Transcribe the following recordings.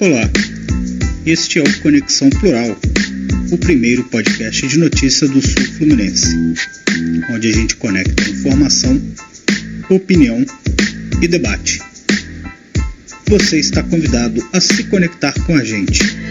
Olá, este é o Conexão Plural, o primeiro podcast de notícia do Sul Fluminense, onde a gente conecta informação, opinião e debate. Você está convidado a se conectar com a gente.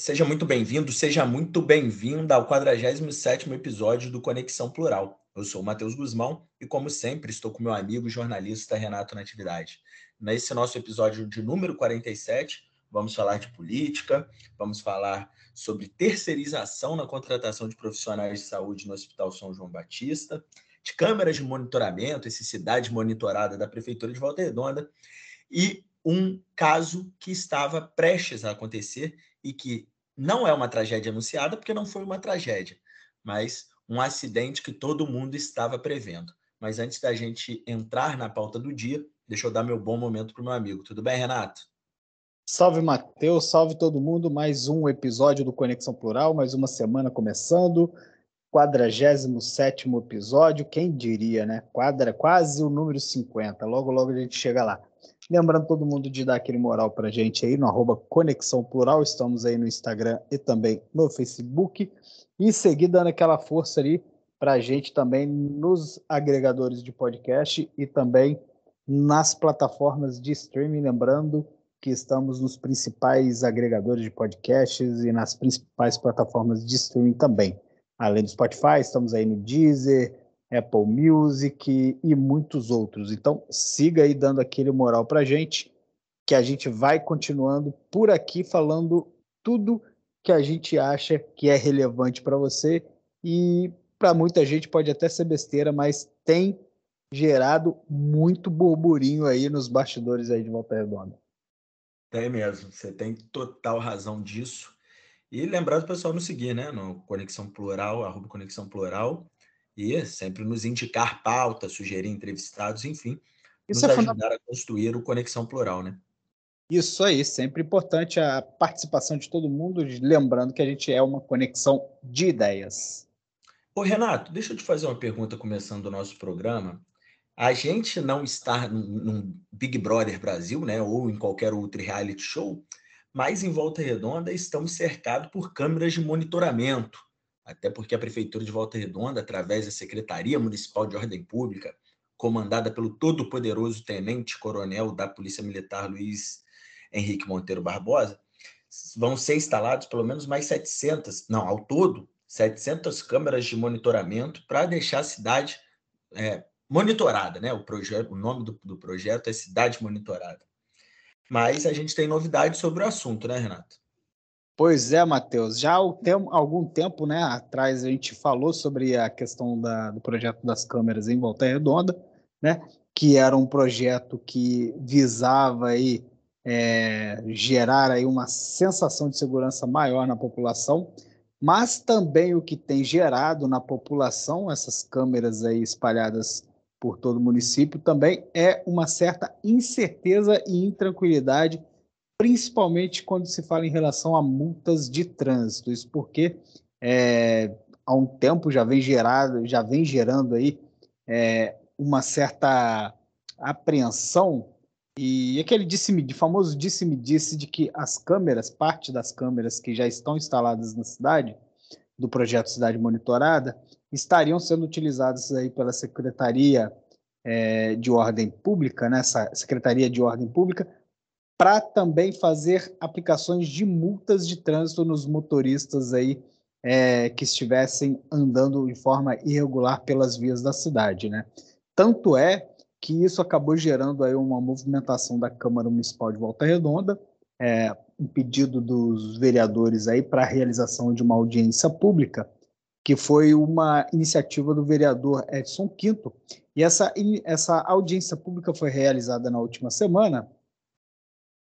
Seja muito bem-vindo, seja muito bem-vinda ao 47º episódio do Conexão Plural. Eu sou o Matheus Guzmão e, como sempre, estou com meu amigo jornalista Renato Natividade. Nesse nosso episódio de número 47, vamos falar de política, vamos falar sobre terceirização na contratação de profissionais de saúde no Hospital São João Batista, de câmeras de monitoramento, essa cidade monitorada da Prefeitura de Volta Redonda, e um caso que estava prestes a acontecer e que não é uma tragédia anunciada, porque não foi uma tragédia, mas um acidente que todo mundo estava prevendo. Mas antes da gente entrar na pauta do dia, deixa eu dar meu bom momento para o meu amigo. Tudo bem, Renato? Salve, Matheus. Salve todo mundo. Mais um episódio do Conexão Plural, mais uma semana começando. 47 episódio, quem diria, né? Quadra, quase o número 50. Logo, logo a gente chega lá. Lembrando todo mundo de dar aquele moral para gente aí no arroba Conexão Plural. Estamos aí no Instagram e também no Facebook e seguir dando aquela força ali para a gente também nos agregadores de podcast e também nas plataformas de streaming. Lembrando que estamos nos principais agregadores de podcasts e nas principais plataformas de streaming também. Além do Spotify, estamos aí no Deezer, Apple Music e muitos outros. Então, siga aí dando aquele moral para gente, que a gente vai continuando por aqui falando tudo que a gente acha que é relevante para você e para muita gente pode até ser besteira, mas tem gerado muito burburinho aí nos bastidores aí de Volta Redonda. Tem mesmo, você tem total razão disso. E lembrando o pessoal nos seguir, né? No Conexão Plural, arroba Conexão Plural, e sempre nos indicar pautas, sugerir entrevistados, enfim, Isso nos é ajudar a construir o Conexão Plural, né? Isso aí, sempre importante a participação de todo mundo, lembrando que a gente é uma conexão de ideias. Ô Renato, deixa eu te fazer uma pergunta começando o nosso programa. A gente não está num Big Brother Brasil, né, ou em qualquer outro reality show, mas em Volta Redonda estamos cercados por câmeras de monitoramento, até porque a Prefeitura de Volta Redonda, através da Secretaria Municipal de Ordem Pública, comandada pelo todo-poderoso tenente-coronel da Polícia Militar Luiz Henrique Monteiro Barbosa, vão ser instalados pelo menos mais 700, não, ao todo, 700 câmeras de monitoramento para deixar a cidade é, monitorada, né? O, projeto, o nome do, do projeto é Cidade Monitorada. Mas a gente tem novidades sobre o assunto, né, Renato? Pois é, Matheus. Já há algum tempo né, atrás a gente falou sobre a questão da, do projeto das câmeras em Volta Redonda, né, que era um projeto que visava aí, é, gerar aí uma sensação de segurança maior na população, mas também o que tem gerado na população, essas câmeras aí espalhadas por todo o município, também é uma certa incerteza e intranquilidade, principalmente quando se fala em relação a multas de trânsito. Isso porque é, há um tempo já vem gerado, já vem gerando aí é, uma certa apreensão e aquele disse-me, famoso disse-me-disse de que as câmeras, parte das câmeras que já estão instaladas na cidade, do projeto Cidade Monitorada, estariam sendo utilizadas aí pela Secretaria é, de Ordem Pública, né, Secretaria de Ordem Pública, para também fazer aplicações de multas de trânsito nos motoristas aí é, que estivessem andando de forma irregular pelas vias da cidade, né? Tanto é que isso acabou gerando aí uma movimentação da Câmara Municipal de Volta Redonda, é, um pedido dos vereadores aí para a realização de uma audiência pública, que foi uma iniciativa do vereador Edson Quinto. E essa, essa audiência pública foi realizada na última semana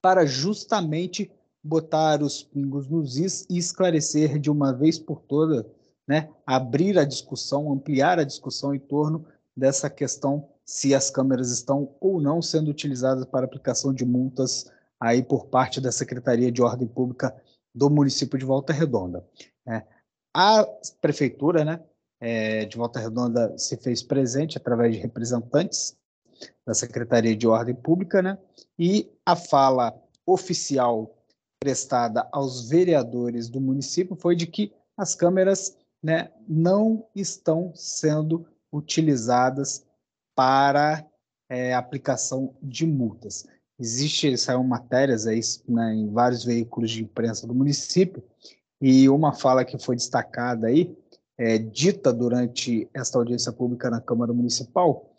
para justamente botar os pingos nos is e esclarecer de uma vez por todas, né, abrir a discussão, ampliar a discussão em torno dessa questão se as câmeras estão ou não sendo utilizadas para aplicação de multas aí por parte da Secretaria de Ordem Pública do município de Volta Redonda. É, a prefeitura, né, é, de Volta Redonda se fez presente através de representantes da Secretaria de Ordem Pública, né, e a fala oficial prestada aos vereadores do município foi de que as câmeras né, não estão sendo utilizadas para é, aplicação de multas. Existe, saiu matérias aí, né, em vários veículos de imprensa do município, e uma fala que foi destacada aí, é, dita durante esta audiência pública na Câmara Municipal,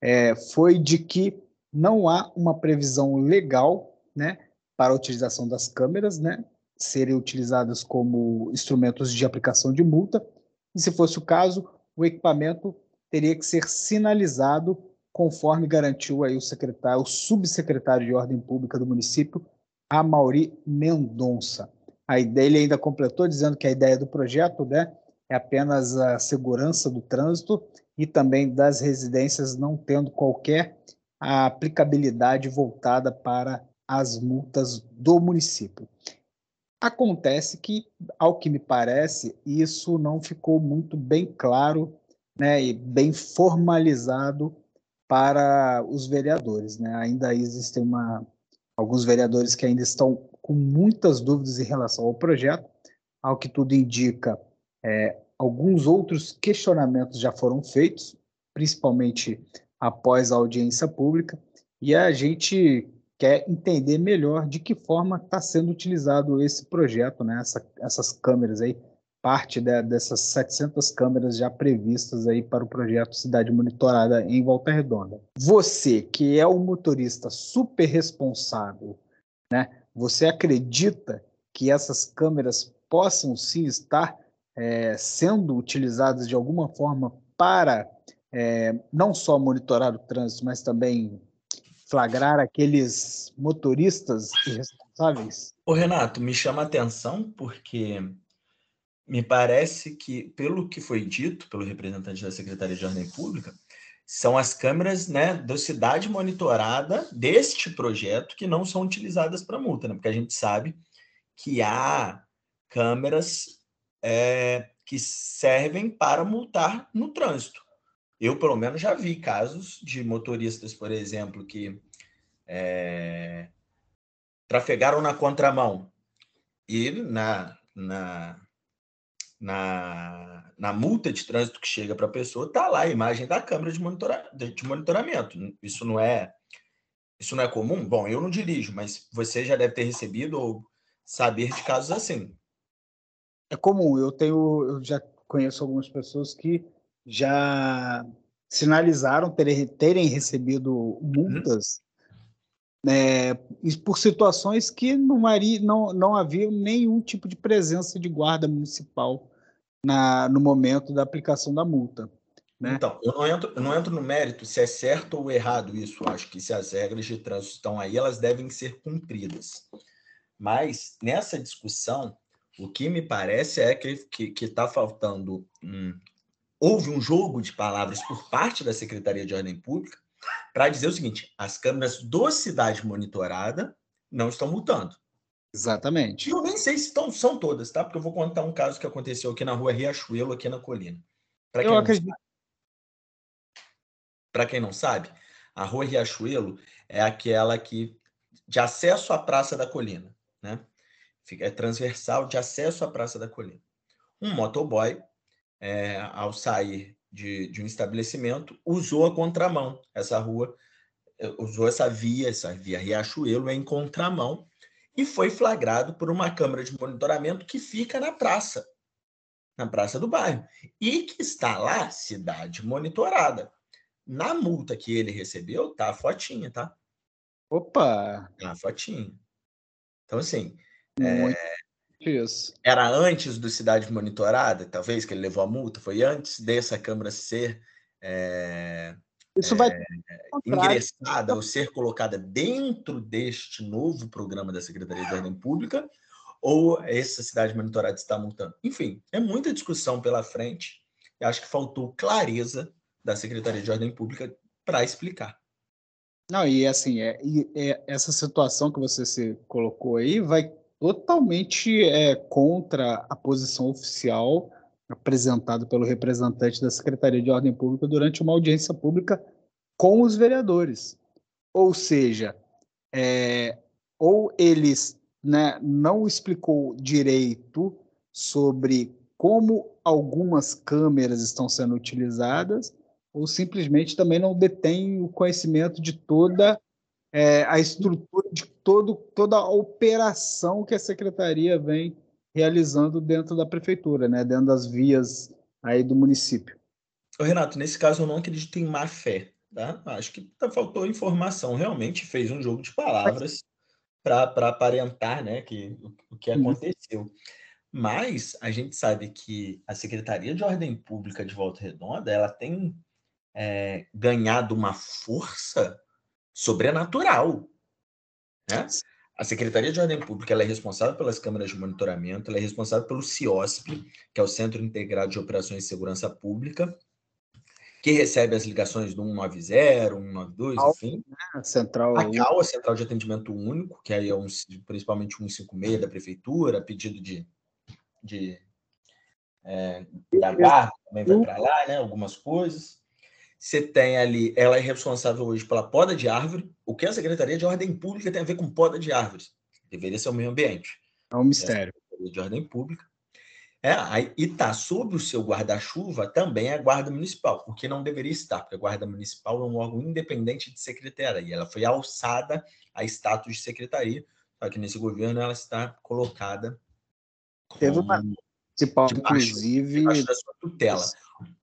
é, foi de que não há uma previsão legal né, para a utilização das câmeras, né, serem utilizadas como instrumentos de aplicação de multa, e se fosse o caso, o equipamento teria que ser sinalizado conforme garantiu aí o secretário, o subsecretário de Ordem Pública do município, Amauri Mendonça. A ideia, ele ainda completou dizendo que a ideia do projeto né, é apenas a segurança do trânsito e também das residências não tendo qualquer aplicabilidade voltada para as multas do município. Acontece que, ao que me parece, isso não ficou muito bem claro né, e bem formalizado para os vereadores. Né? Ainda existem uma, alguns vereadores que ainda estão com muitas dúvidas em relação ao projeto. Ao que tudo indica, é, alguns outros questionamentos já foram feitos, principalmente após a audiência pública, e a gente quer entender melhor de que forma está sendo utilizado esse projeto, né? Essa, essas câmeras aí, parte de, dessas 700 câmeras já previstas aí para o projeto Cidade Monitorada em Volta Redonda. Você, que é um motorista super responsável, né? Você acredita que essas câmeras possam sim estar é, sendo utilizadas de alguma forma para é, não só monitorar o trânsito, mas também flagrar aqueles motoristas irresponsáveis? O Renato, me chama a atenção porque me parece que, pelo que foi dito pelo representante da Secretaria de Ordem Pública, são as câmeras né, da cidade monitorada deste projeto que não são utilizadas para multa, né? porque a gente sabe que há câmeras é, que servem para multar no trânsito. Eu, pelo menos, já vi casos de motoristas, por exemplo, que é, trafegaram na contramão e na, na, na, na multa de trânsito que chega para a pessoa, está lá a imagem da câmera de, monitora, de monitoramento. Isso não é isso não é comum? Bom, eu não dirijo, mas você já deve ter recebido ou saber de casos assim. É comum. Eu tenho, eu já conheço algumas pessoas que já sinalizaram terem, terem recebido multas uhum. é, por situações que não, haria, não, não havia nenhum tipo de presença de guarda municipal na, no momento da aplicação da multa. Né? Então, eu não, entro, eu não entro no mérito se é certo ou errado isso. Acho que se as regras de trânsito estão aí, elas devem ser cumpridas. Mas, nessa discussão, o que me parece é que está tá faltando um, houve um jogo de palavras por parte da Secretaria de Ordem Pública para dizer o seguinte: as câmeras do Cidade Monitorada não estão multando. Exatamente. E eu nem sei se estão, são todas, tá? Porque eu vou contar um caso que aconteceu aqui na rua Riachuelo, aqui na colina. Para quem, acredito... quem não sabe, a rua Riachuelo é aquela que de acesso à Praça da Colina, né? É transversal de acesso à Praça da Colina. Um motoboy é, ao sair de, de, um estabelecimento, usou a contramão. Essa rua eh, usou essa via, essa via Riachuelo em contramão, e foi flagrado por uma câmera de monitoramento que fica na praça, na praça do bairro, e que está lá, cidade monitorada. Na multa que ele recebeu, tá a fotinha, tá? Opa! Tá a fotinha. Então, assim, é, isso. Era antes do Cidade Monitorada, talvez, que ele levou a multa? Foi antes dessa Câmara ser é, Isso é, vai ingressada ou ser colocada dentro deste novo programa da Secretaria de Ordem Pública? Ou essa Cidade Monitorada está multando? Enfim, é muita discussão pela frente. E acho que faltou clareza da Secretaria de Ordem Pública para explicar. Não, e assim, é, é, essa situação que você se colocou aí vai totalmente é, contra a posição oficial apresentado pelo representante da Secretaria de Ordem Pública durante uma audiência pública com os vereadores. Ou seja, é, ou eles né, não explicou direito sobre como algumas câmeras estão sendo utilizadas, ou simplesmente também não detém o conhecimento de toda é, a estrutura, de todo, toda a operação que a secretaria vem realizando dentro da prefeitura, né, dentro das vias aí do município. Renato, nesse caso eu não acredito em má fé, tá? Acho que tá, faltou informação. Realmente fez um jogo de palavras para aparentar, né, que o, que aconteceu. Mas a gente sabe que a Secretaria de Ordem Pública de Volta Redonda ela tem é, ganhado uma força sobrenatural. Né? A Secretaria de Ordem Pública ela é responsável pelas câmeras de monitoramento, ela é responsável pelo CIOSP, que é o Centro Integrado de Operações de Segurança Pública, que recebe as ligações do 190, 192, Cal, enfim. Né? Central... A CAL, a Central de Atendimento Único, que aí é um, principalmente 156 da Prefeitura, pedido de, de é, da Guarda, também vai para lá, né? algumas coisas. Você tem ali, ela é responsável hoje pela poda de árvore. O que a Secretaria de Ordem Pública tem a ver com poda de árvores? Deveria ser o meio ambiente. É um mistério. É a Secretaria de Ordem Pública. É, e está sob o seu guarda-chuva também a Guarda Municipal, o que não deveria estar, porque a Guarda Municipal é um órgão independente de secretaria. Ela foi alçada a status de secretaria, só que nesse governo ela está colocada. Teve uma municipal, inclusive. Da sua tutela.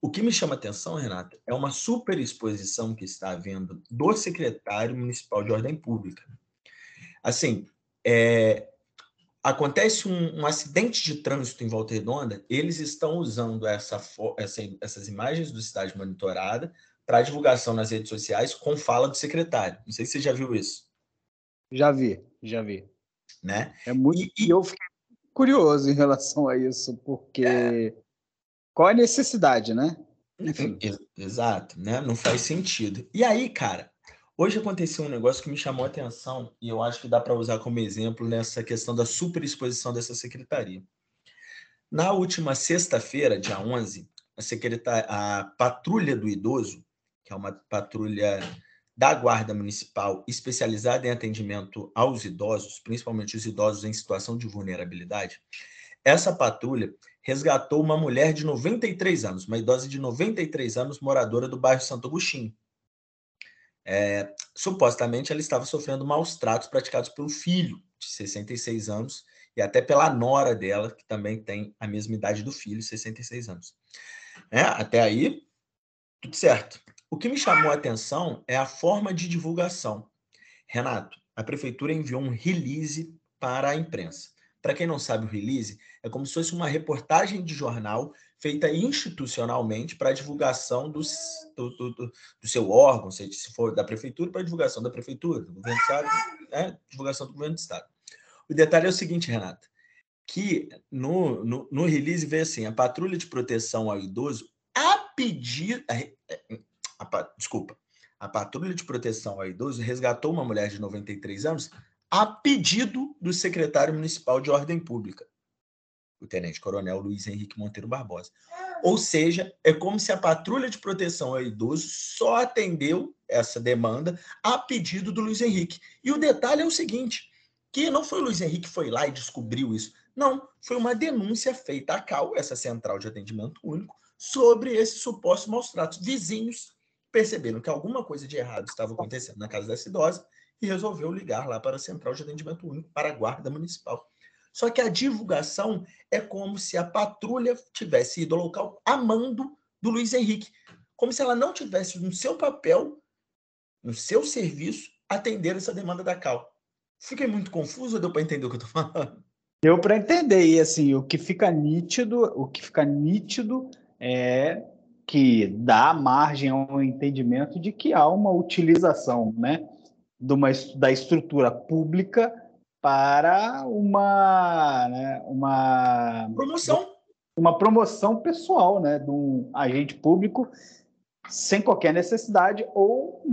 O que me chama atenção, Renato, é uma superexposição que está havendo do secretário municipal de ordem pública. Assim, é, acontece um, um, acidente de trânsito em Volta Redonda, eles estão usando essa, essa, essas imagens do cidade monitorada para divulgação nas redes sociais com fala do secretário. Não sei se você já viu isso. Já vi, já vi. Né? É muito. E, e eu fiquei curioso em relação a isso, porque é qual a necessidade, né? Enfim. Exato, né? Não faz sentido. E aí, cara, hoje aconteceu um negócio que me chamou a atenção e eu acho que dá para usar como exemplo nessa questão da superexposição dessa secretaria. Na última sexta-feira, dia 11, a, secretar... a Patrulha do Idoso, que é uma patrulha da Guarda Municipal especializada em atendimento aos idosos, principalmente os idosos em situação de vulnerabilidade, essa patrulha resgatou uma mulher de 93 anos, uma idosa de 93 anos, moradora do bairro Santo Agostinho. É, supostamente ela estava sofrendo maus tratos praticados pelo filho, de 66 anos, e até pela nora dela, que também tem a mesma idade do filho, 66 anos. É, até aí, tudo certo. O que me chamou a atenção é a forma de divulgação. Renato, a prefeitura enviou um release para a imprensa. Para quem não sabe, o release é como se fosse uma reportagem de jornal feita institucionalmente para divulgação do, do, do, do, seu órgão, se for da prefeitura, para divulgação da prefeitura, do governo do estado, né? divulgação do governo do estado. O detalhe é o seguinte, Renata, que no, no, no release vê assim, a patrulha de proteção ao idoso, a pedir... A, a, a, desculpa. A patrulha de proteção ao idoso resgatou uma mulher de 93 anos a pedido do secretário municipal de ordem pública, o tenente-coronel Luiz Henrique Monteiro Barbosa. Ou seja, é como se a patrulha de proteção ao idoso só atendeu essa demanda a pedido do Luiz Henrique. E o detalhe é o seguinte, que não foi o Luiz Henrique que foi lá e descobriu isso. Não, foi uma denúncia feita à CAL, essa central de atendimento único, sobre esses supostos maus tratos. Vizinhos perceberam que alguma coisa de errado estava acontecendo na casa dessa idosa e resolveu ligar lá para a Central de Atendimento Único, para a Guarda Municipal. Só que a divulgação é como se a patrulha tivesse ido ao local a mando do Luiz Henrique, como se ela não tivesse no seu papel, no seu serviço, atender essa demanda da CAL. Fiquei muito confuso ou deu para entender o que eu estou falando? Deu para entender, e assim, o que fica nítido, o que fica nítido é que dá margem ao entendimento de que há uma utilização, né? de uma, da estrutura pública para uma, né, uma promoção uma promoção pessoal né, de um agente público sem qualquer necessidade ou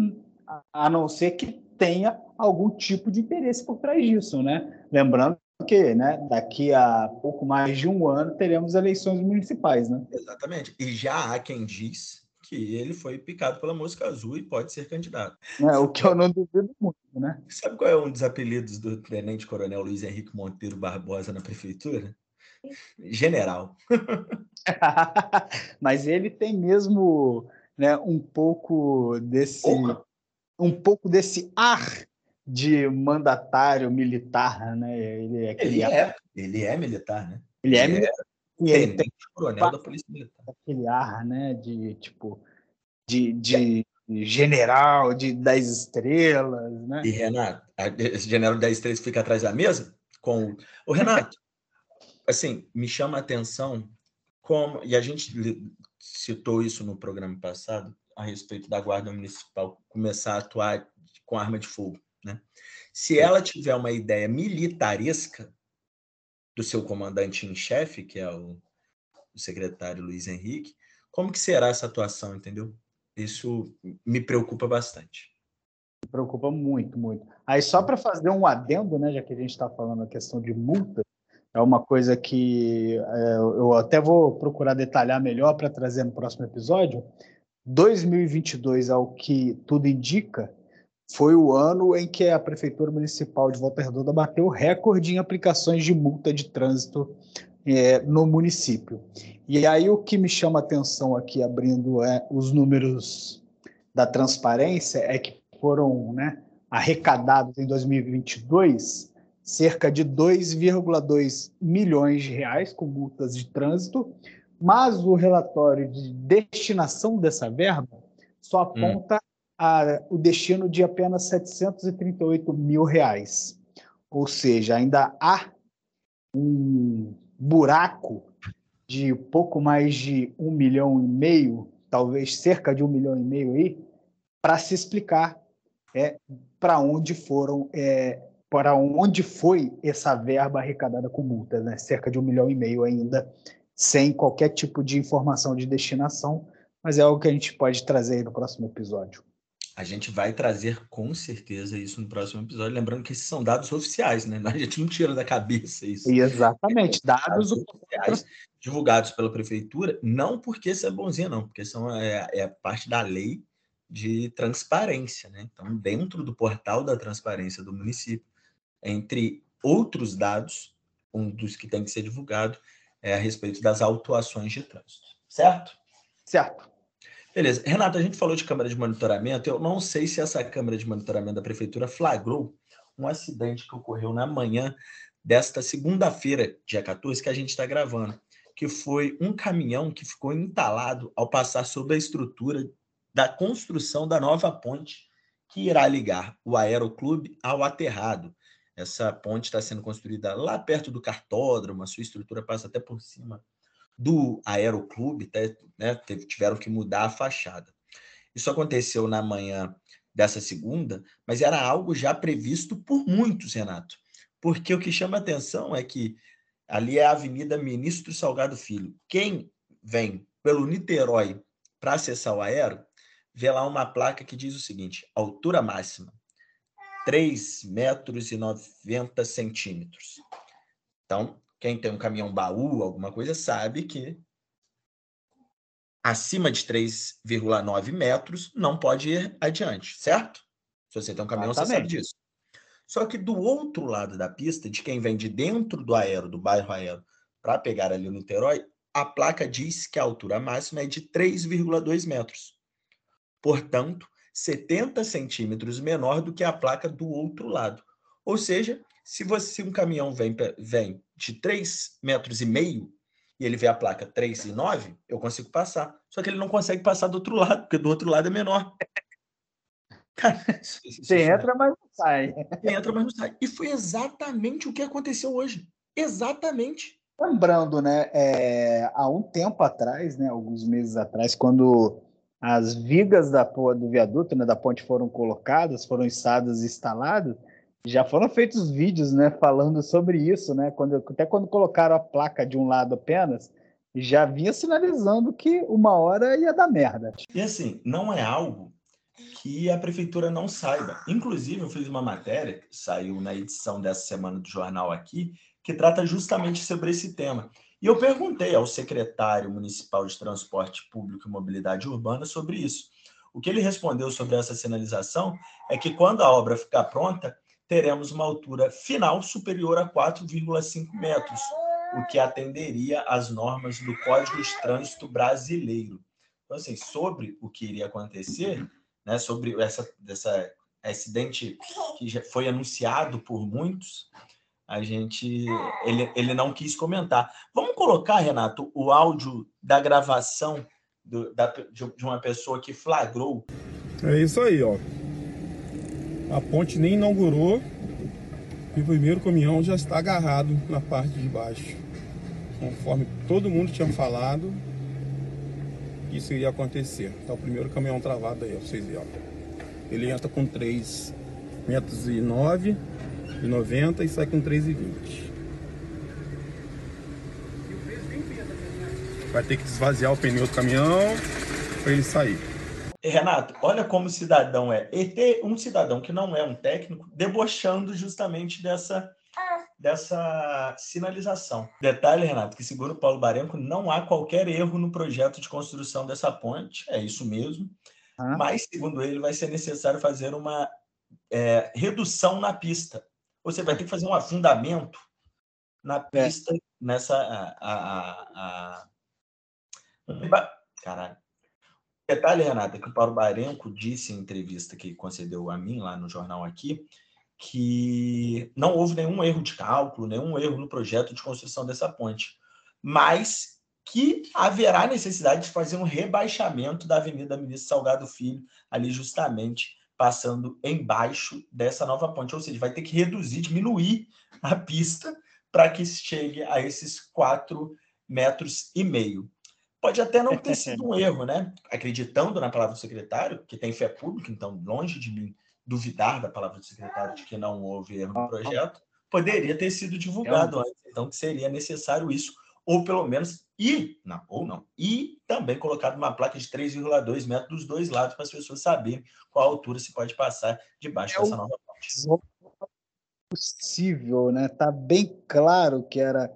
a não ser que tenha algum tipo de interesse por trás disso, né? Lembrando que, né, daqui a pouco mais de um ano teremos eleições municipais, né? Exatamente. E já há quem diz que ele foi picado pela mosca azul e pode ser candidato. É, o que eu não duvido muito, né? Sabe qual é um dos apelidos do tenente coronel Luiz Henrique Monteiro Barbosa na prefeitura? General. Mas ele tem mesmo né, um pouco desse um pouco desse ar de mandatário militar, né? Ele é, ele é, ele é militar, né? Ele é militar. E ele tem coronel da Polícia Militar. Aquele ar, né, de tipo de, de general de 10 estrelas, né? E Renato, esse general de 10 estrelas fica atrás da mesa com o Renato. assim, me chama a atenção como e a gente citou isso no programa passado a respeito da guarda municipal começar a atuar com arma de fogo, né? Se ela tiver uma ideia militaresca do seu comandante em chefe, que é o, o secretário Luiz Henrique, como que será essa atuação, entendeu? Isso me preocupa bastante. Me preocupa muito, muito. Aí só para fazer um adendo, né, já que a gente está falando a questão de multa, é uma coisa que é, eu até vou procurar detalhar melhor para trazer no próximo episódio. 2022, ao que tudo indica, foi o ano em que a Prefeitura Municipal de Volta Redonda bateu recorde em aplicações de multa de trânsito é, no município. E aí o que me chama a atenção aqui, abrindo é, os números da transparência, é que foram né, arrecadados em 2022 cerca de 2,2 milhões de reais com multas de trânsito, mas o relatório de destinação dessa verba só hum. aponta hum. A, o destino de apenas 738 mil reais. Ou seja, ainda há um buraco de pouco mais de um milhão e meio, talvez cerca de um milhão e meio aí, para se explicar é, para onde foram, é, para onde foi essa verba arrecadada com multas, né? cerca de um milhão e meio ainda, sem qualquer tipo de informação de destinação, mas é algo que a gente pode trazer aí no próximo episódio. A gente vai trazer com certeza isso no próximo episódio, lembrando que esses são dados oficiais, né? A gente não tira da cabeça isso. Exatamente, é, dados oficiais divulgados pela prefeitura, não porque isso é bonzinho, não, porque são, é, é parte da lei de transparência, né? Então, dentro do portal da transparência do município, entre outros dados, um dos que tem que ser divulgado é a respeito das autuações de trânsito, certo? Certo. Beleza. Renato, a gente falou de câmera de monitoramento. Eu não sei se essa câmera de monitoramento da prefeitura flagrou um acidente que ocorreu na manhã desta segunda-feira, dia 14, que a gente está gravando, que foi um caminhão que ficou entalado ao passar sobre a estrutura da construção da nova ponte que irá ligar o Aeroclube ao aterrado. Essa ponte está sendo construída lá perto do cartódromo, a sua estrutura passa até por cima do Aeroclube, até, né, tiveram que mudar a fachada. Isso aconteceu na manhã dessa segunda, mas era algo já previsto por muitos, Renato. Porque o que chama atenção é que ali é a Avenida Ministro Salgado Filho. Quem vem pelo Niterói para acessar o aero, vê lá uma placa que diz o seguinte: altura máxima, 3 metros e 90 centímetros. Então, quem tem um caminhão baú, alguma coisa, sabe que acima de 3,9 metros não pode ir adiante, certo? Se você tem um caminhão, Exatamente. você sabe disso. Só que do outro lado da pista, de quem vem de dentro do aero, do bairro aero, para pegar ali o Niterói, a placa diz que a altura máxima é de 3,2 metros. Portanto, 70 centímetros menor do que a placa do outro lado. Ou seja, se você se um caminhão vem, vem de 3 metros e meio e ele vê a placa 3,9, eu consigo passar. Só que ele não consegue passar do outro lado, porque do outro lado é menor. Você entra, mas não sai. Você entra, mas não sai. E foi exatamente o que aconteceu hoje. Exatamente. Lembrando, né, é, há um tempo atrás, né, alguns meses atrás, quando as vigas da, do viaduto, né, da ponte foram colocadas, foram içadas e instaladas, já foram feitos vídeos, né, falando sobre isso, né? Quando, até quando colocaram a placa de um lado apenas, já vinha sinalizando que uma hora ia dar merda. E assim, não é algo que a prefeitura não saiba. Inclusive, eu fiz uma matéria que saiu na edição dessa semana do jornal aqui, que trata justamente sobre esse tema. E eu perguntei ao secretário municipal de Transporte Público e Mobilidade Urbana sobre isso. O que ele respondeu sobre essa sinalização é que quando a obra ficar pronta, teremos uma altura final superior a 4,5 metros, o que atenderia às normas do Código de Trânsito Brasileiro. Então, assim, sobre o que iria acontecer, né, sobre essa, essa acidente que já foi anunciado por muitos, a gente ele, ele não quis comentar. Vamos colocar, Renato, o áudio da gravação do, da, de uma pessoa que flagrou. É isso aí, ó. A ponte nem inaugurou e o primeiro caminhão já está agarrado na parte de baixo. Conforme todo mundo tinha falado, isso iria acontecer. Tá o primeiro caminhão travado aí, ó, vocês verem. Ele entra com 3 metros e 9 e 90 e sai com 3 e 20. Vai ter que esvaziar o pneu do caminhão para ele sair. Renato, olha como o cidadão é. E ter um cidadão que não é um técnico debochando justamente dessa, dessa sinalização. Detalhe, Renato, que segundo Paulo Barenco, não há qualquer erro no projeto de construção dessa ponte, é isso mesmo. Ah. Mas, segundo ele, vai ser necessário fazer uma é, redução na pista. Você vai ter que fazer um afundamento na é. pista, é. nessa. A, a, a... Caralho. Detalhe, Renata, que o Paulo Barenco disse em entrevista que concedeu a mim lá no jornal aqui, que não houve nenhum erro de cálculo, nenhum erro no projeto de construção dessa ponte, mas que haverá necessidade de fazer um rebaixamento da Avenida Ministro Salgado Filho, ali justamente passando embaixo dessa nova ponte, ou seja, vai ter que reduzir, diminuir a pista para que chegue a esses quatro metros e meio. Pode até não ter sido um erro, né? Acreditando na palavra do secretário, que tem fé pública, então longe de mim duvidar da palavra do secretário de que não houve erro no projeto, poderia ter sido divulgado antes, então que seria necessário isso, ou pelo menos e não, ou não, e também colocado uma placa de 3,2 metros dos dois lados para as pessoas saberem qual altura se pode passar debaixo é dessa nova ponte. Possível, né? Tá bem claro que era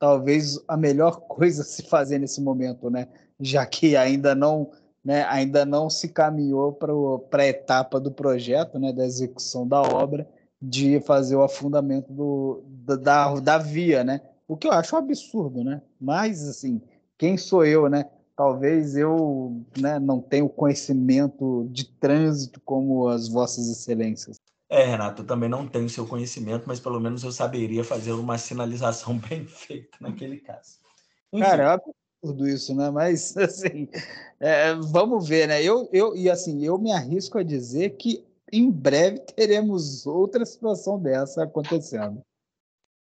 talvez a melhor coisa a se fazer nesse momento, né? Já que ainda não, né, ainda não se caminhou para a etapa do projeto, né, da execução da obra, de fazer o afundamento do, da, da via, né? O que eu acho um absurdo, né? Mas, assim, quem sou eu, né? Talvez eu né, não tenha o conhecimento de trânsito como as vossas excelências. É, Renato, eu também não tenho seu conhecimento, mas pelo menos eu saberia fazer uma sinalização bem feita naquele caso. Enfim. Cara, é absurdo isso, né? Mas, assim, é, vamos ver, né? Eu, eu, e assim, eu me arrisco a dizer que em breve teremos outra situação dessa acontecendo.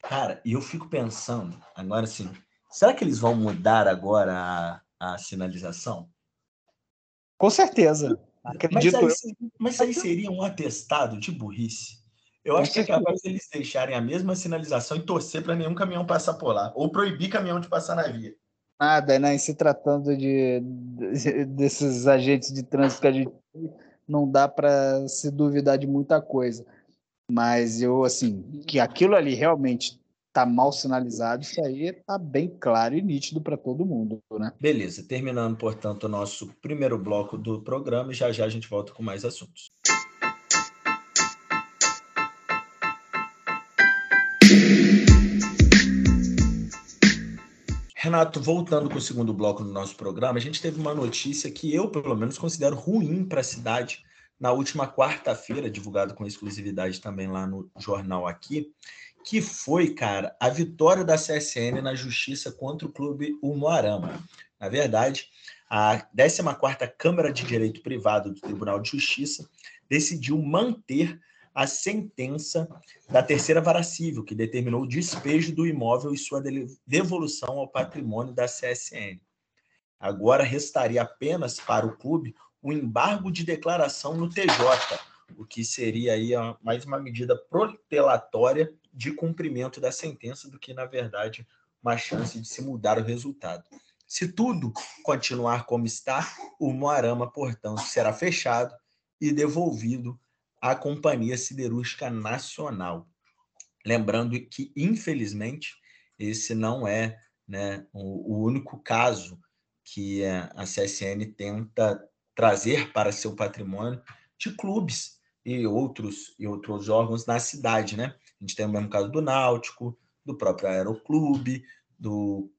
Cara, e eu fico pensando, agora assim, será que eles vão mudar agora a, a sinalização? Com certeza. Acredito mas aí, mas aí seria um atestado de burrice. Eu acho que é capaz eles deixarem a mesma sinalização e torcer para nenhum caminhão passar por lá, ou proibir caminhão de passar na via. Nada, né? se tratando de, de desses agentes de trânsito que a gente não dá para se duvidar de muita coisa. Mas eu, assim, que aquilo ali realmente tá mal sinalizado, isso aí tá bem claro e nítido para todo mundo, né? Beleza, terminando, portanto, o nosso primeiro bloco do programa e já já a gente volta com mais assuntos. Renato, voltando para o segundo bloco do nosso programa, a gente teve uma notícia que eu, pelo menos, considero ruim para a cidade na última quarta-feira, divulgado com exclusividade também lá no jornal aqui, que foi, cara, a vitória da CSN na justiça contra o clube Umuarama. Na verdade, a 14ª Câmara de Direito Privado do Tribunal de Justiça decidiu manter a sentença da terceira vara civil, que determinou o despejo do imóvel e sua devolução ao patrimônio da CSN. Agora restaria apenas para o clube o embargo de declaração no TJ, o que seria aí mais uma medida protelatória de cumprimento da sentença do que, na verdade, uma chance de se mudar o resultado. Se tudo continuar como está, o Moarama, portanto, será fechado e devolvido à Companhia Siderúrgica Nacional. Lembrando que, infelizmente, esse não é né, o, o único caso que a CSN tenta trazer para seu patrimônio de clubes e outros e outros órgãos na cidade, né? A gente tem o mesmo caso do Náutico, do próprio Aeroclube, do,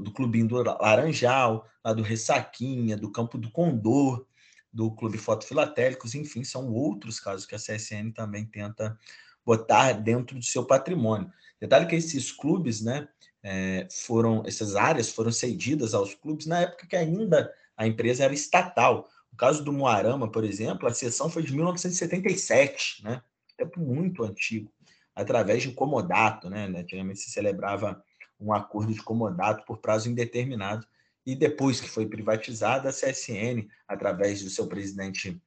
do Clubinho do Laranjal, lá do Ressaquinha, do Campo do Condor, do Clube Foto Filatélicos, enfim, são outros casos que a CSN também tenta botar dentro do seu patrimônio. Detalhe que esses clubes, né, é, foram, essas áreas foram cedidas aos clubes na época que ainda a empresa era estatal. O caso do Moarama, por exemplo, a cessão foi de 1977, né, tempo muito antigo, através de comodato, né, antigamente se celebrava um acordo de comodato por prazo indeterminado, e depois que foi privatizada, a CSN, através do seu presidente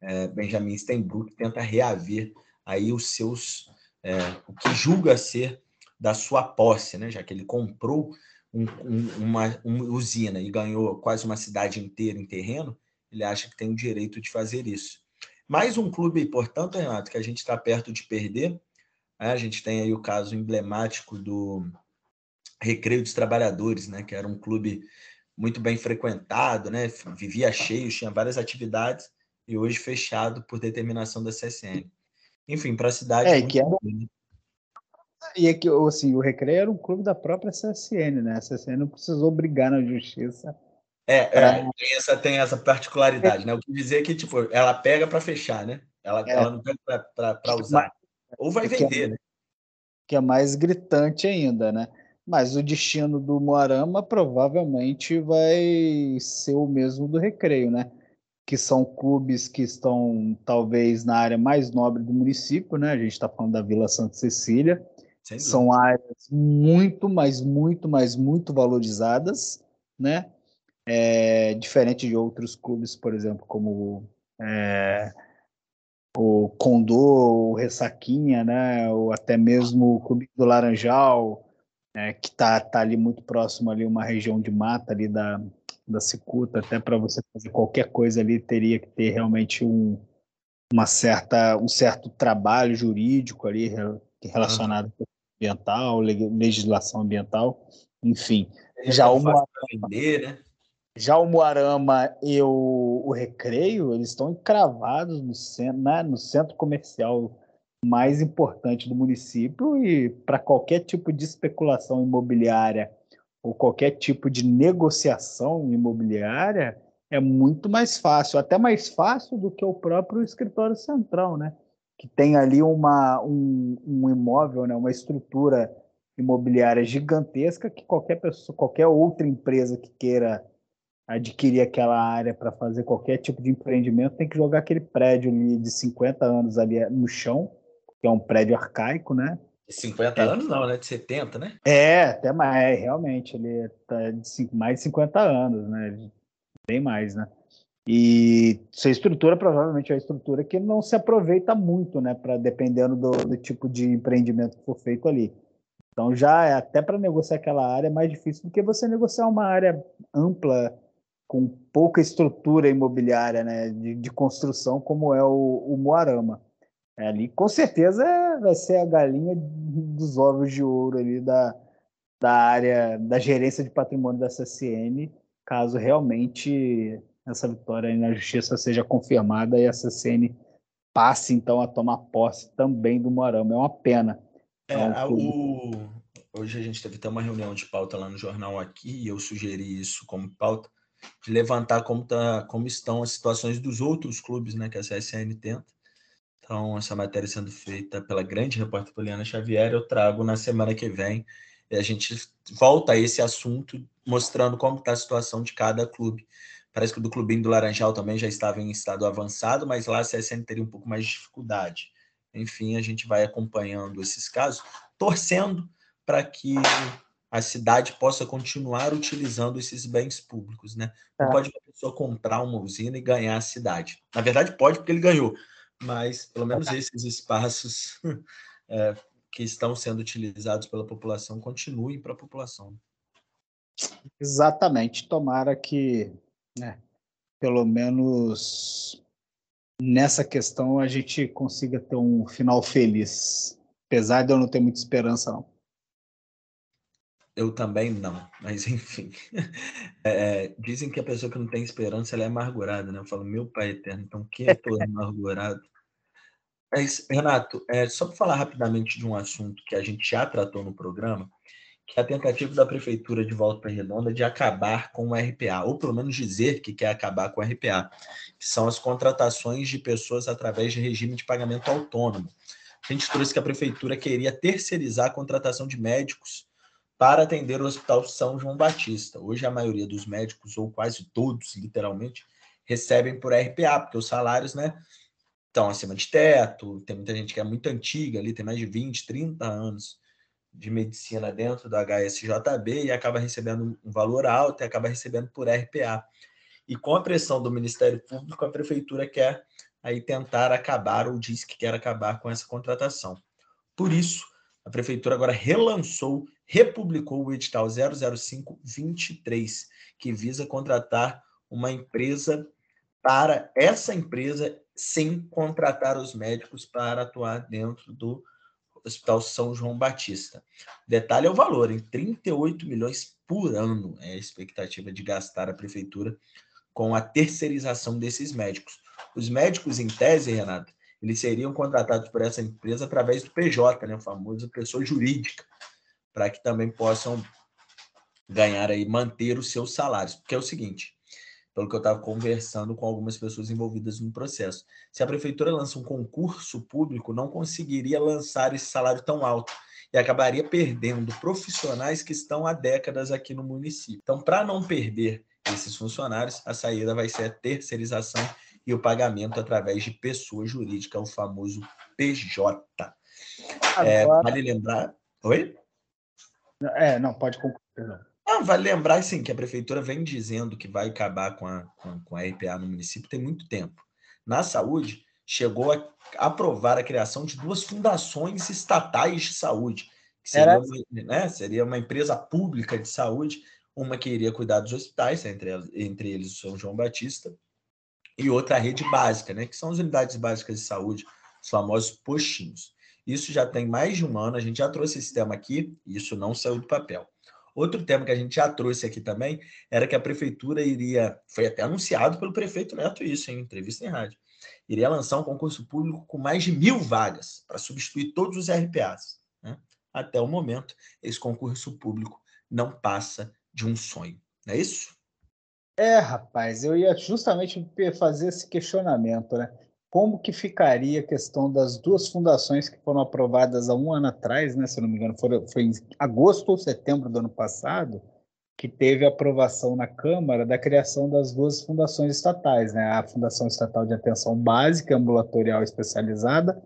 é, Benjamin Steinbrück, tenta reaver aí os seus, é, o que julga ser da sua posse, né? já que ele comprou um, um, uma, uma usina e ganhou quase uma cidade inteira em terreno, ele acha que tem o direito de fazer isso. Mais um clube, portanto, Renato, que a gente está perto de perder. Né? A gente tem aí o caso emblemático do Recreio dos Trabalhadores, né? que era um clube muito bem frequentado, né? vivia cheio, tinha várias atividades, e hoje fechado por determinação da CSN. Enfim, para a cidade. É, que era... E é que assim, o Recreio era um clube da própria CSN, né? A CSN não precisou brigar na justiça. É, é pra... é tem, essa, tem essa particularidade, é. né? O que dizer que, tipo, ela pega para fechar, né? Ela, é. ela não pega para usar. Ou vai vender, é, né? Que é mais gritante ainda, né? Mas o destino do Moarama provavelmente vai ser o mesmo do Recreio, né? que são clubes que estão talvez na área mais nobre do município, né? A gente está falando da Vila Santa Cecília. São áreas muito, mas muito, mas muito valorizadas, né? É, diferente de outros clubes, por exemplo, como é, o Condor, o Ressaquinha, né? Ou até mesmo o Clube do Laranjal, é, que está tá ali muito próximo ali uma região de mata ali da, da cicuta, até para você fazer qualquer coisa ali, teria que ter realmente um, uma certa, um certo trabalho jurídico ali relacionado com ambiental, legislação ambiental, enfim. Já o, Moarama, vender, né? Já o Moarama e o, o Recreio, eles estão encravados no centro, né, no centro comercial mais importante do município e para qualquer tipo de especulação imobiliária ou qualquer tipo de negociação imobiliária é muito mais fácil, até mais fácil do que o próprio escritório central, né? Que tem ali uma, um, um imóvel, né? uma estrutura imobiliária gigantesca que qualquer pessoa, qualquer outra empresa que queira adquirir aquela área para fazer qualquer tipo de empreendimento tem que jogar aquele prédio ali de 50 anos ali no chão, que é um prédio arcaico, né? De 50 é. anos não, né? De 70, né? É, até mais, é, realmente. Ele tá de cinco, mais de 50 anos, né? Bem mais, né? E sua estrutura provavelmente é uma estrutura que não se aproveita muito, né? Para dependendo do, do, tipo de empreendimento que for feito ali. Então já é até para negociar aquela área é mais difícil do que você negociar uma área ampla com pouca estrutura imobiliária, né? De, de construção como é o, o Moarama. É, ali com certeza vai ser a galinha dos ovos de ouro ali da, da área da gerência de patrimônio da CCN, caso realmente essa vitória na justiça seja confirmada e a CCN passe então a tomar posse também do Moarama. É uma pena. É, um o... Hoje a gente teve até uma reunião de pauta lá no jornal aqui e eu sugeri isso como pauta levantar como, tá, como estão as situações dos outros clubes né, que a CSN tenta então, essa matéria sendo feita pela grande repórter Poliana Xavier, eu trago na semana que vem. E a gente volta a esse assunto, mostrando como está a situação de cada clube. Parece que o do Clubinho do Laranjal também já estava em estado avançado, mas lá a CSN teria um pouco mais de dificuldade. Enfim, a gente vai acompanhando esses casos, torcendo para que a cidade possa continuar utilizando esses bens públicos, né? Não é. pode uma pessoa comprar uma usina e ganhar a cidade. Na verdade, pode, porque ele ganhou mas pelo menos esses espaços é, que estão sendo utilizados pela população continuem para a população. Exatamente. Tomara que, né, pelo menos nessa questão, a gente consiga ter um final feliz. Apesar de eu não ter muita esperança, não. Eu também não, mas enfim. É, dizem que a pessoa que não tem esperança ela é amargurada, né? Eu falo, meu pai eterno, então que eu tô amargurado? Mas, Renato, é, só para falar rapidamente de um assunto que a gente já tratou no programa, que é a tentativa da Prefeitura de Volta Redonda de acabar com o RPA, ou pelo menos dizer que quer acabar com o RPA, que são as contratações de pessoas através de regime de pagamento autônomo. A gente trouxe que a Prefeitura queria terceirizar a contratação de médicos para atender o Hospital São João Batista. Hoje, a maioria dos médicos, ou quase todos, literalmente, recebem por RPA, porque os salários né, estão acima de teto, tem muita gente que é muito antiga ali, tem mais de 20, 30 anos de medicina dentro do HSJB e acaba recebendo um valor alto e acaba recebendo por RPA. E com a pressão do Ministério Público, a prefeitura quer aí tentar acabar ou diz que quer acabar com essa contratação. Por isso, a prefeitura agora relançou, republicou o edital 00523, que visa contratar uma empresa para essa empresa sem contratar os médicos para atuar dentro do Hospital São João Batista. Detalhe é o valor, em 38 milhões por ano é a expectativa de gastar a prefeitura com a terceirização desses médicos. Os médicos, em tese, Renato, eles seriam contratados por essa empresa através do PJ, né, o famoso pessoa jurídica, para que também possam ganhar aí, manter os seus salários. Porque é o seguinte, pelo que eu estava conversando com algumas pessoas envolvidas no processo. Se a prefeitura lança um concurso público, não conseguiria lançar esse salário tão alto e acabaria perdendo profissionais que estão há décadas aqui no município. Então, para não perder esses funcionários, a saída vai ser a terceirização e o pagamento através de pessoa jurídica, o famoso PJ. É, Agora... É, vale lembrar. Oi? É, não, pode concluir. Ah, vale lembrar, sim, que a prefeitura vem dizendo que vai acabar com a, com, com a RPA no município tem muito tempo. Na saúde, chegou a aprovar a criação de duas fundações estatais de saúde, que seria, Era... uma, né, seria uma empresa pública de saúde, uma que iria cuidar dos hospitais, entre, entre eles o São João Batista, e outra rede básica, né, que são as unidades básicas de saúde, os famosos postinhos. Isso já tem mais de um ano, a gente já trouxe esse tema aqui, e isso não saiu do papel. Outro tema que a gente já trouxe aqui também era que a prefeitura iria, foi até anunciado pelo prefeito Neto isso, em entrevista em rádio, iria lançar um concurso público com mais de mil vagas para substituir todos os RPAs. Né? Até o momento, esse concurso público não passa de um sonho. Não é isso? É, rapaz, eu ia justamente fazer esse questionamento, né? Como que ficaria a questão das duas fundações que foram aprovadas há um ano atrás, né, se não me engano, foi, foi em agosto ou setembro do ano passado, que teve aprovação na Câmara da criação das duas fundações estatais, né, a Fundação Estatal de Atenção Básica Ambulatorial Especializada,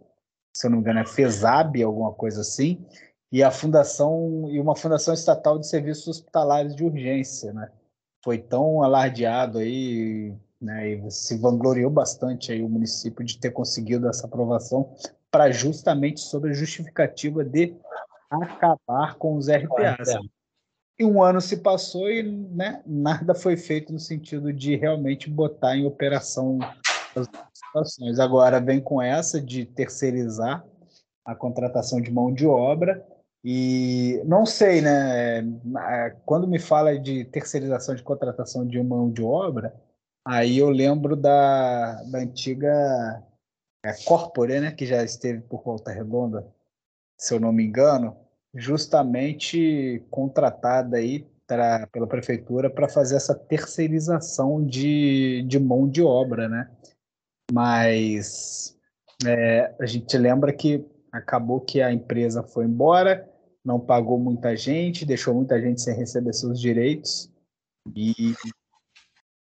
se não me engano é FESAB, alguma coisa assim, e a fundação e uma fundação estatal de serviços hospitalares de urgência, né? Foi tão alardeado aí né, e se vangloriou bastante aí o município de ter conseguido essa aprovação para justamente sobre a justificativa de acabar com os RPAs. E um ano se passou e né, nada foi feito no sentido de realmente botar em operação as situações. Agora vem com essa de terceirizar a contratação de mão de obra e não sei, né? É, quando me fala de terceirização de contratação de mão de obra, Aí eu lembro da, da antiga é, Corpore, né, que já esteve por Volta Redonda, se eu não me engano, justamente contratada aí pra, pela prefeitura para fazer essa terceirização de, de mão de obra, né? Mas é, a gente lembra que acabou que a empresa foi embora, não pagou muita gente, deixou muita gente sem receber seus direitos e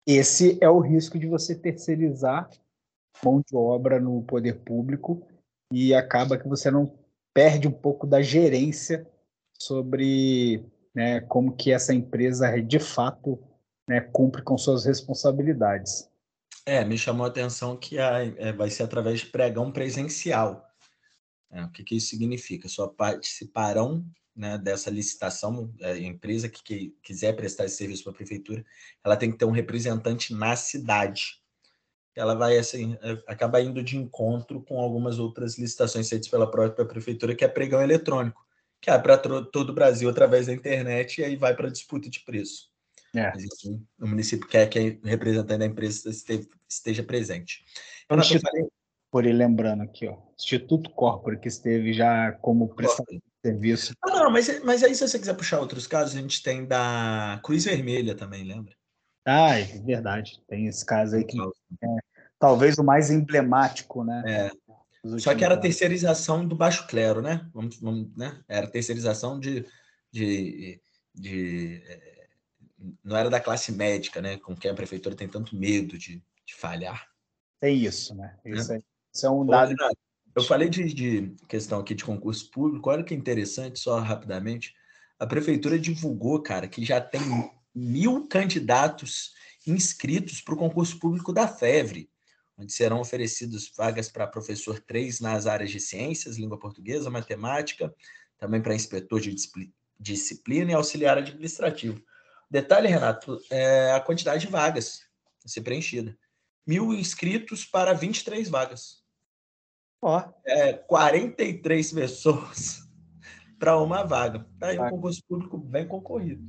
esse é o risco de você terceirizar mão de obra no poder público e acaba que você não perde um pouco da gerência sobre né, como que essa empresa de fato né, cumpre com suas responsabilidades. É, me chamou a atenção que a, é, vai ser através de pregão presencial. É, o que, que isso significa? Só participarão né, dessa licitação, a empresa que, que quiser prestar esse serviço para a prefeitura, ela tem que ter um representante na cidade. ela vai assim acaba indo de encontro com algumas outras licitações feitas pela própria prefeitura, que é pregão eletrônico, que é para todo o Brasil através da internet e aí vai para disputa de preço. É. Assim, o município quer que o representante da empresa esteja presente. Então, falei... Por ir lembrando aqui, ó, Instituto Corpore, que esteve já como prestador serviço. Ah, não, mas, mas aí se você quiser puxar outros casos, a gente tem da Cruz Vermelha também, lembra? Ah, é verdade. Tem esse caso aí que é talvez o mais emblemático, né? É. Só que era terceirização do baixo clero, né? Vamos, vamos, né? Era terceirização de, de, de, é, não era da classe médica, né? Com quem a prefeitura tem tanto medo de, de falhar. Tem isso, né? Isso, é, isso é um dado. Eu falei de, de, questão aqui de concurso público. Olha que interessante, só rapidamente. A prefeitura divulgou, cara, que já tem mil candidatos inscritos para o concurso público da FEVRE, onde serão oferecidas vagas para professor 3 nas áreas de ciências, língua portuguesa, matemática, também para inspetor de disciplina e auxiliar administrativo. Detalhe, Renato, é a quantidade de vagas a ser preenchida. Mil inscritos para 23 vagas. Ó. É, 43 pessoas para uma vaga. Tá aí um concurso público bem concorrido.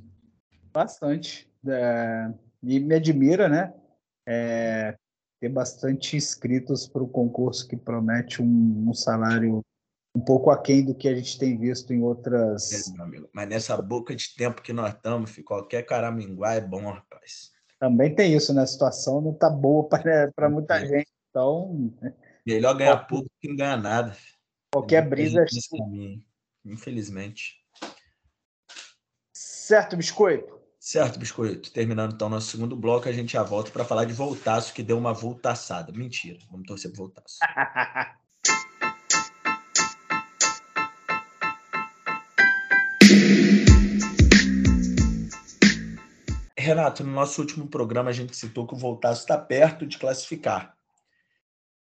Bastante. É, e me admira, né? É, ter bastante inscritos para o concurso que promete um, um, salário um pouco aquém do que a gente tem visto em outras. É, mas nessa boca de tempo que nós estamos, qualquer caraminguá é bom, rapaz. Também tem isso, né? A situação não está boa para muita gente. Então. Melhor ganhar qualquer, pouco que não ganhar nada. Qualquer brisa. Infelizmente. Certo, biscoito? Certo, Biscoito. Terminando então nosso segundo bloco, a gente já volta para falar de Voltaço, que deu uma voltaçada. Mentira, vamos torcer para Voltaço. Renato, no nosso último programa a gente citou que o Voltaço está perto de classificar.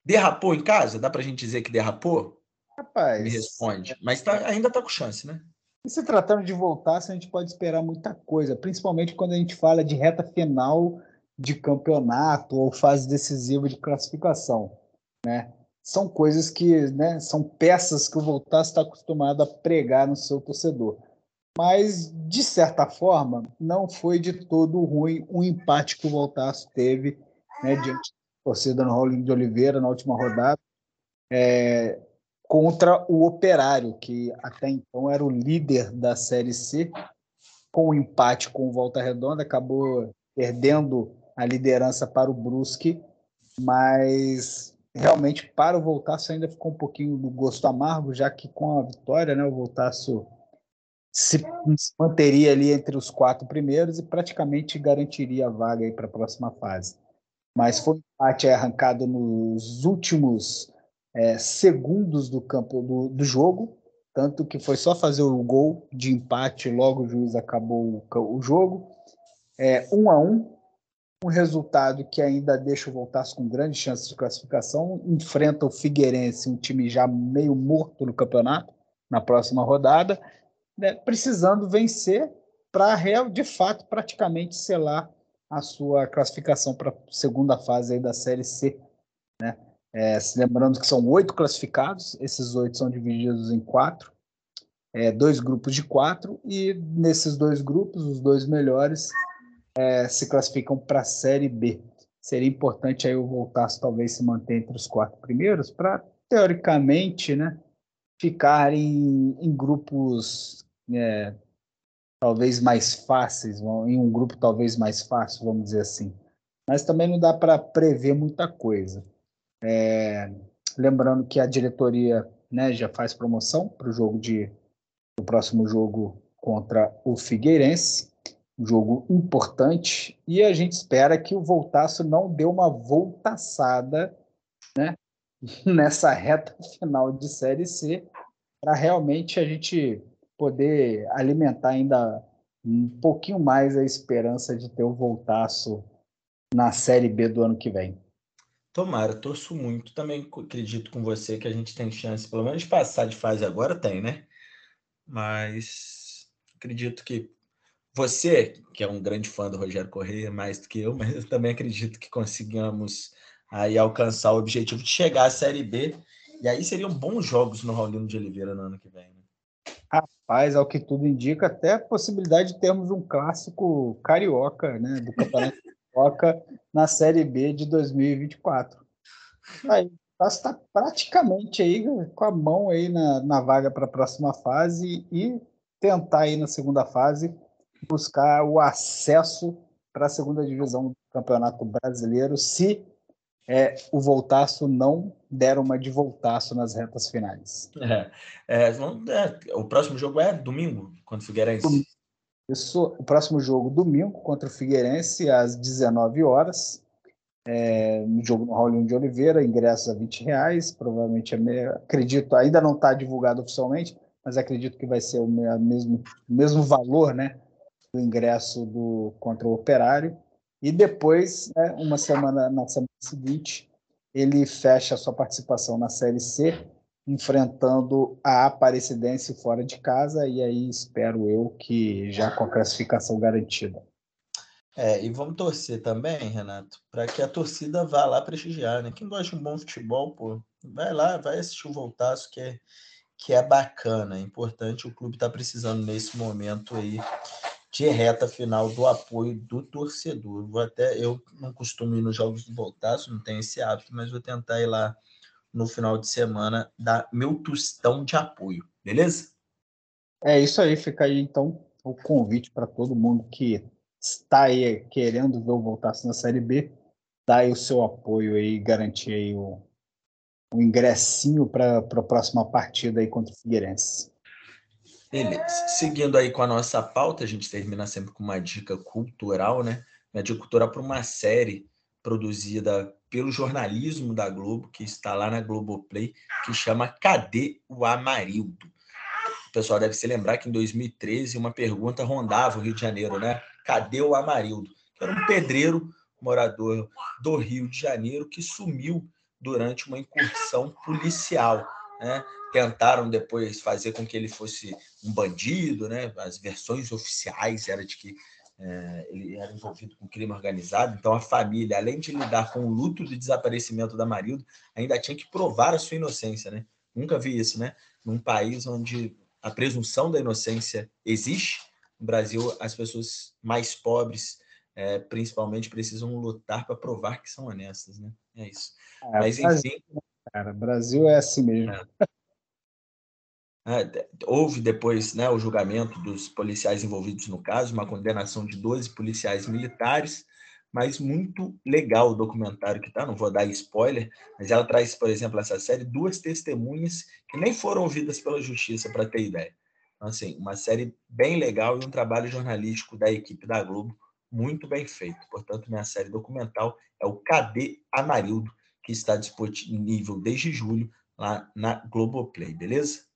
Derrapou em casa? Dá para a gente dizer que derrapou? Rapaz. Me responde. Mas tá, ainda está com chance, né? E se tratando de voltar, a gente pode esperar muita coisa, principalmente quando a gente fala de reta final de campeonato ou fase decisiva de classificação, né? São coisas que, né, são peças que o Voltar está acostumado a pregar no seu torcedor. Mas, de certa forma, não foi de todo ruim o empate que o Voltaço teve né, diante torcida no Rolim de Oliveira na última rodada. É, contra o Operário, que até então era o líder da Série C, com o empate com o Volta Redonda, acabou perdendo a liderança para o Brusque, mas realmente para o Voltaço ainda ficou um pouquinho do gosto amargo, já que com a vitória, né, o Voltaço se manteria ali entre os quatro primeiros e praticamente garantiria a vaga para a próxima fase. Mas foi um empate arrancado nos últimos é, segundos do campo do, do, jogo, tanto que foi só fazer o gol de empate, logo o juiz acabou o, o jogo. É, um a um, um resultado que ainda deixa o Voltaço com grandes chances de classificação. Enfrenta o Figueirense, um time já meio morto no campeonato, na próxima rodada, né, precisando vencer para, de fato, praticamente selar a sua classificação para a segunda fase da Série C. Né? É, se lembrando que são oito classificados, esses oito são divididos em quatro, é, dois grupos de quatro, e nesses dois grupos, os dois melhores é, se classificam para a Série B. Seria importante aí o Voltaço talvez se manter entre os quatro primeiros, para, teoricamente, né, ficar em, em grupos é, talvez mais fáceis, em um grupo talvez mais fácil, vamos dizer assim. Mas também não dá para prever muita coisa. É, lembrando que a diretoria né, já faz promoção para o jogo de o próximo jogo contra o Figueirense, um jogo importante, e a gente espera que o Voltaço não dê uma voltaçada né, nessa reta final de Série C, para realmente a gente poder alimentar ainda um pouquinho mais a esperança de ter o Voltaço na Série B do ano que vem. Tomara, torço muito. Também acredito com você que a gente tem chance, pelo menos de passar de fase agora, tem, né? Mas acredito que você, que é um grande fã do Rogério Corrêa, mais do que eu, mas eu também acredito que consigamos aí alcançar o objetivo de chegar à Série B. E aí seriam bons jogos no Raulino de Oliveira no ano que vem. Né? Rapaz, ao que tudo indica, até a possibilidade de termos um clássico carioca, né? Do Campeonato Carioca na Série B de 2024. Aí, está praticamente aí com a mão aí na, na vaga para a próxima fase e tentar aí na segunda fase buscar o acesso para a segunda divisão do Campeonato Brasileiro, se é, o Voltaço não der uma de Voltaço nas retas finais. É, é, é, o próximo jogo é domingo, contra o Figueirense. Isso, o próximo jogo, domingo, contra o Figueirense, às 19 horas. É, no jogo no Raulinho de Oliveira, ingressos a 20 reais, provavelmente, é acredito, ainda não está divulgado oficialmente, mas acredito que vai ser o mesmo, o mesmo valor né, do ingresso do contra o Operário. E depois, né, uma semana na semana seguinte, ele fecha a sua participação na Série C, enfrentando a Aparecidense fora de casa, e aí espero eu que já com a classificação garantida. É, e vamos torcer também, Renato, para que a torcida vá lá prestigiar, né? Quem gosta de um bom futebol, pô, vai lá, vai assistir o Voltaço, que é, que é bacana, é importante, o clube está precisando nesse momento aí de reta final do apoio do torcedor. Vou até, eu não costumo ir nos jogos do Voltaço, não tenho esse hábito, mas vou tentar ir lá no final de semana dar meu tostão de apoio, beleza? É isso aí, fica aí então o convite para todo mundo que está aí querendo ver o Voltaço na Série B, dá aí o seu apoio aí, garantir aí o, o ingressinho para a próxima partida aí contra o Figueirense. Beleza. Seguindo aí com a nossa pauta, a gente termina sempre com uma dica cultural, né? Uma dica cultural para uma série produzida pelo jornalismo da Globo, que está lá na Globoplay, que chama Cadê o Amarildo? O pessoal deve se lembrar que em 2013 uma pergunta rondava o Rio de Janeiro, né? Cadê o Amarildo? Que era um pedreiro morador do Rio de Janeiro que sumiu durante uma incursão policial. Né? Tentaram depois fazer com que ele fosse um bandido, né? As versões oficiais era de que é, ele era envolvido com crime organizado. Então a família, além de lidar com o luto do desaparecimento da Marildo, ainda tinha que provar a sua inocência, né? Nunca vi isso, né? Num país onde a presunção da inocência existe, no Brasil as pessoas mais pobres é, principalmente precisam lutar para provar que são honestas, né? É isso. É, Mas enfim, cara, Brasil é assim mesmo. É. É, houve depois né, o julgamento dos policiais envolvidos no caso, uma condenação de 12 policiais militares, mas muito legal o documentário que está, não vou dar spoiler, mas ela traz, por exemplo, essa série, duas testemunhas que nem foram ouvidas pela justiça, para ter ideia. Então, assim, uma série bem legal e um trabalho jornalístico da equipe da Globo muito bem feito. Portanto, minha série documental é o Cadê Amarildo, que está disponível desde julho lá na Globoplay, beleza?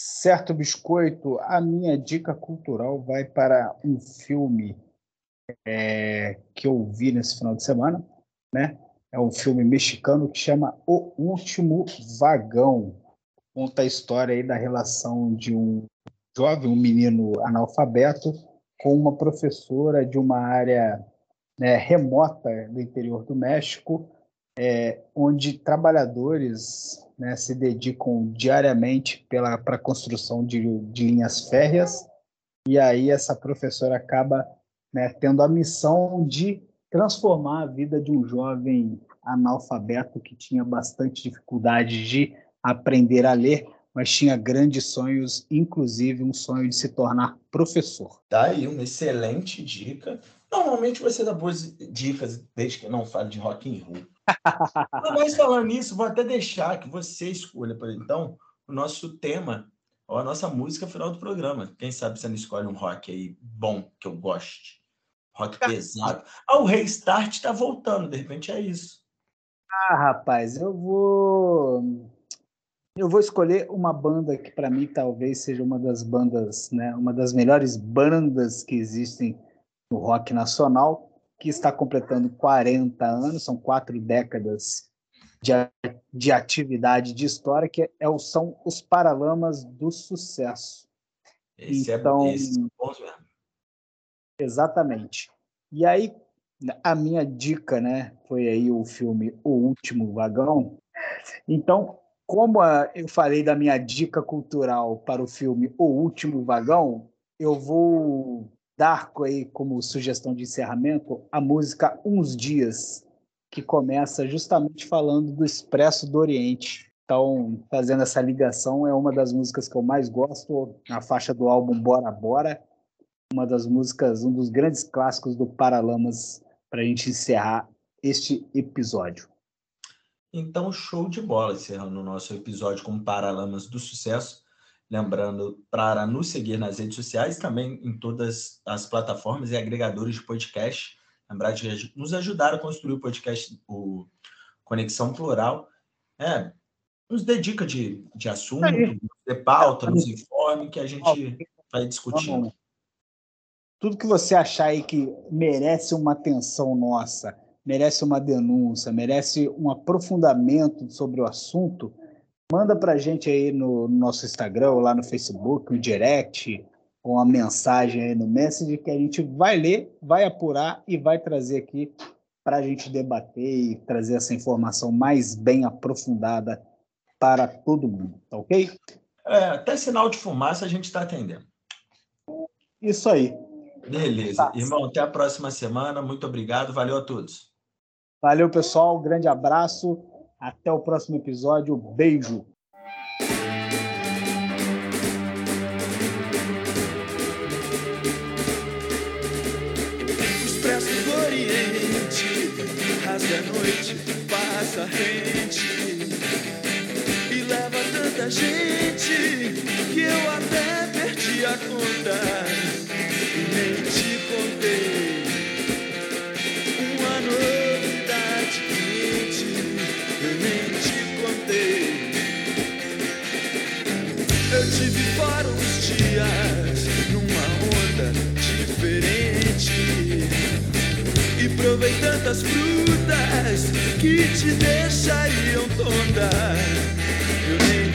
Certo, Biscoito, a minha dica cultural vai para um filme é, que eu vi nesse final de semana, né? É um filme mexicano que chama O Último Vagão. Conta a história aí da relação de um jovem, um menino analfabeto, com uma professora de uma área né, remota do interior do México, é, onde trabalhadores né, se dedicam diariamente para a construção de, de, linhas férreas, e aí essa professora acaba né, tendo a missão de transformar a vida de um jovem analfabeto que tinha bastante dificuldade de aprender a ler, mas tinha grandes sonhos, inclusive um sonho de se tornar professor. Tá aí uma excelente dica. Normalmente você dá boas dicas desde que não fale de rock and roll. Mas falando nisso, vou até deixar que você escolha, por então, o nosso tema, ou a nossa música final do programa. Quem sabe você não escolhe um rock aí bom, que eu goste. Rock pesado. Ah, o Restart está voltando, de repente é isso. Ah, rapaz, eu vou. Eu vou escolher uma banda que para mim talvez seja uma das bandas, né, uma das melhores bandas que existem no rock nacional, que está completando 40 anos, são quatro décadas de, de atividade de história, que é, são os Paralamas do Sucesso. Esse é então, é esse é bom mesmo. Exatamente. E aí, a minha dica, né, foi aí o filme O Último Vagão. Então, como a, eu falei da minha dica cultural para o filme O Último Vagão, eu vou dar aí como sugestão de encerramento a música Uns Dias, que começa justamente falando do Expresso do Oriente. Então, fazendo essa ligação, é uma das músicas que eu mais gosto, na faixa do álbum Bora Bora, uma das músicas, um dos grandes clássicos do Paralamas para a gente encerrar este episódio. Então, show de bola, encerrando o nosso episódio com Paralamas do Sucesso. Lembrando para nos seguir nas redes sociais, também em todas as plataformas e agregadores de podcast. Lembrar de nos ajudar a construir o podcast, o Conexão Plural. É, nos dê dica de, de assunto, de pauta, nos informe, que a gente vai discutindo tudo que você achar aí que merece uma atenção nossa, merece uma denúncia, merece um aprofundamento sobre o assunto, manda para a gente aí no, no, nosso Instagram, ou lá no Facebook, no direct, ou uma mensagem aí no Message que a gente vai ler, vai apurar e vai trazer aqui para a gente debater e trazer essa informação mais bem aprofundada para todo mundo, tá ok? É, até sinal de fumaça a gente está atendendo. Isso aí. Beleza. Tá. Irmão, até a próxima semana. Muito obrigado. Valeu a todos. Valeu, pessoal. Um grande abraço. Até o próximo episódio. Beijo. Do Oriente, rasga a noite, passa rente e leva tanta gente que eu até perdi a conta Tive fora uns dias numa onda diferente e provei tantas frutas que te deixariam tonta. Eu nem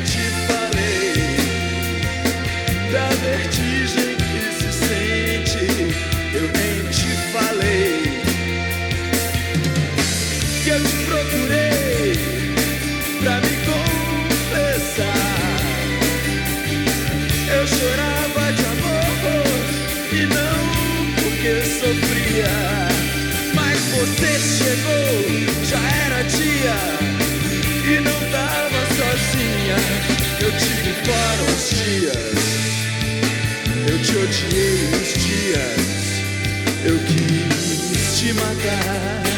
Eu tive fora uns dias, eu te odiei uns dias eu quis te matar.